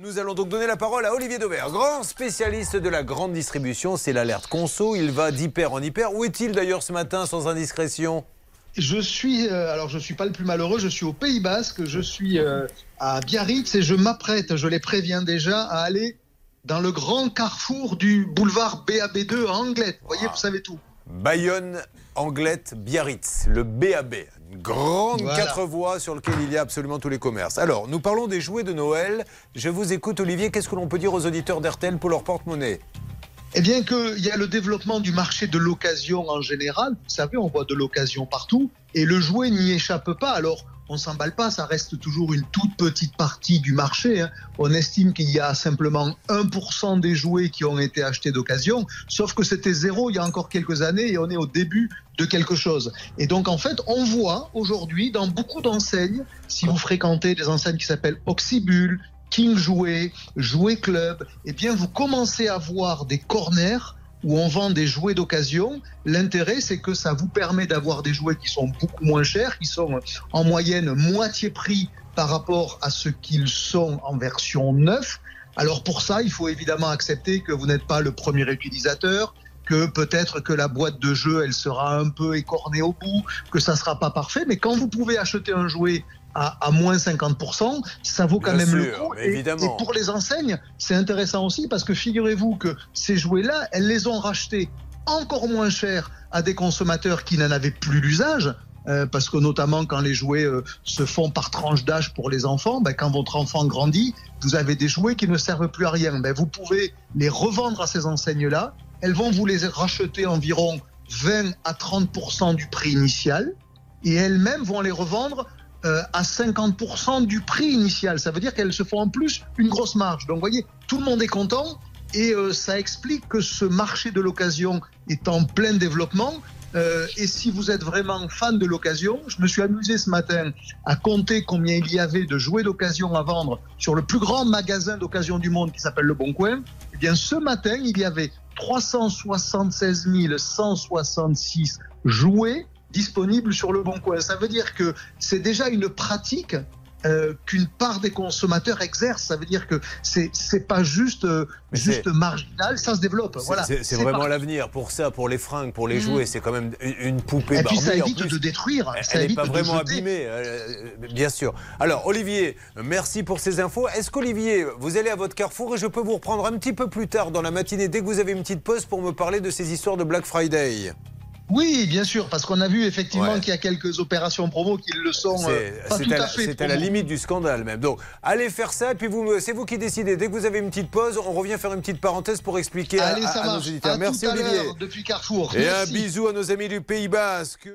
Nous allons donc donner la parole à Olivier Dauvert, grand spécialiste de la grande distribution. C'est l'alerte conso. Il va d'hyper en hyper. Où est-il d'ailleurs ce matin sans indiscrétion? Je suis, euh, alors je suis pas le plus malheureux, je suis au Pays Basque, je suis euh, à Biarritz et je m'apprête, je les préviens déjà, à aller dans le grand carrefour du boulevard BAB2 à Anglette. Vous voyez, vous savez tout. Bayonne, Anglette, Biarritz, le BAB. Une grande quatre voies sur lequel il y a absolument tous les commerces. Alors, nous parlons des jouets de Noël. Je vous écoute, Olivier. Qu'est-ce que l'on peut dire aux auditeurs d'RTL pour leur porte-monnaie? Eh bien qu'il y a le développement du marché de l'occasion en général. Vous savez, on voit de l'occasion partout et le jouet n'y échappe pas. Alors, on s'emballe pas, ça reste toujours une toute petite partie du marché. Hein. On estime qu'il y a simplement 1% des jouets qui ont été achetés d'occasion, sauf que c'était zéro il y a encore quelques années et on est au début de quelque chose. Et donc en fait, on voit aujourd'hui dans beaucoup d'enseignes, si vous fréquentez des enseignes qui s'appellent Oxybul, King Jouet, Jouet Club, eh bien vous commencez à voir des corners où on vend des jouets d'occasion. L'intérêt, c'est que ça vous permet d'avoir des jouets qui sont beaucoup moins chers, qui sont en moyenne moitié prix par rapport à ce qu'ils sont en version neuve. Alors pour ça, il faut évidemment accepter que vous n'êtes pas le premier utilisateur, que peut-être que la boîte de jeu, elle sera un peu écornée au bout, que ça sera pas parfait. Mais quand vous pouvez acheter un jouet à, moins 50%, ça vaut quand même le coup. Et, pour les enseignes, c'est intéressant aussi parce que figurez-vous que ces jouets-là, elles les ont rachetés encore moins cher à des consommateurs qui n'en avaient plus l'usage. Euh, parce que notamment quand les jouets euh, se font par tranche d'âge pour les enfants, ben, quand votre enfant grandit, vous avez des jouets qui ne servent plus à rien. Ben, vous pouvez les revendre à ces enseignes-là. Elles vont vous les racheter environ 20 à 30% du prix initial et elles-mêmes vont les revendre euh, à 50% du prix initial. Ça veut dire qu'elles se font en plus une grosse marge. Donc, vous voyez, tout le monde est content et euh, ça explique que ce marché de l'occasion est en plein développement. Euh, et si vous êtes vraiment fan de l'occasion, je me suis amusé ce matin à compter combien il y avait de jouets d'occasion à vendre sur le plus grand magasin d'occasion du monde qui s'appelle Le Bon Coin. Eh bien, ce matin, il y avait 376 166 jouets disponible sur le bon coin. Ça veut dire que c'est déjà une pratique euh, qu'une part des consommateurs exerce. Ça veut dire que c'est c'est pas juste euh, juste marginal, ça se développe. Voilà. C'est vraiment l'avenir pour ça, pour les fringues, pour les mmh. jouets. C'est quand même une poupée. Et puis ça évite de détruire. Elle n'est pas vraiment abîmée, euh, bien sûr. Alors Olivier, merci pour ces infos. Est-ce qu'Olivier, vous allez à votre carrefour et je peux vous reprendre un petit peu plus tard dans la matinée dès que vous avez une petite pause pour me parler de ces histoires de Black Friday? Oui, bien sûr, parce qu'on a vu effectivement qu'il y a quelques opérations promo qui le sont euh, pas tout à, fait. C'est à la limite du scandale même. Donc, allez faire ça, et puis vous, c'est vous qui décidez. Dès que vous avez une petite pause, on revient faire une petite parenthèse pour expliquer à, nos éditeurs. Merci Olivier. Depuis Carrefour. Et un bisou à nos amis du Pays Basque.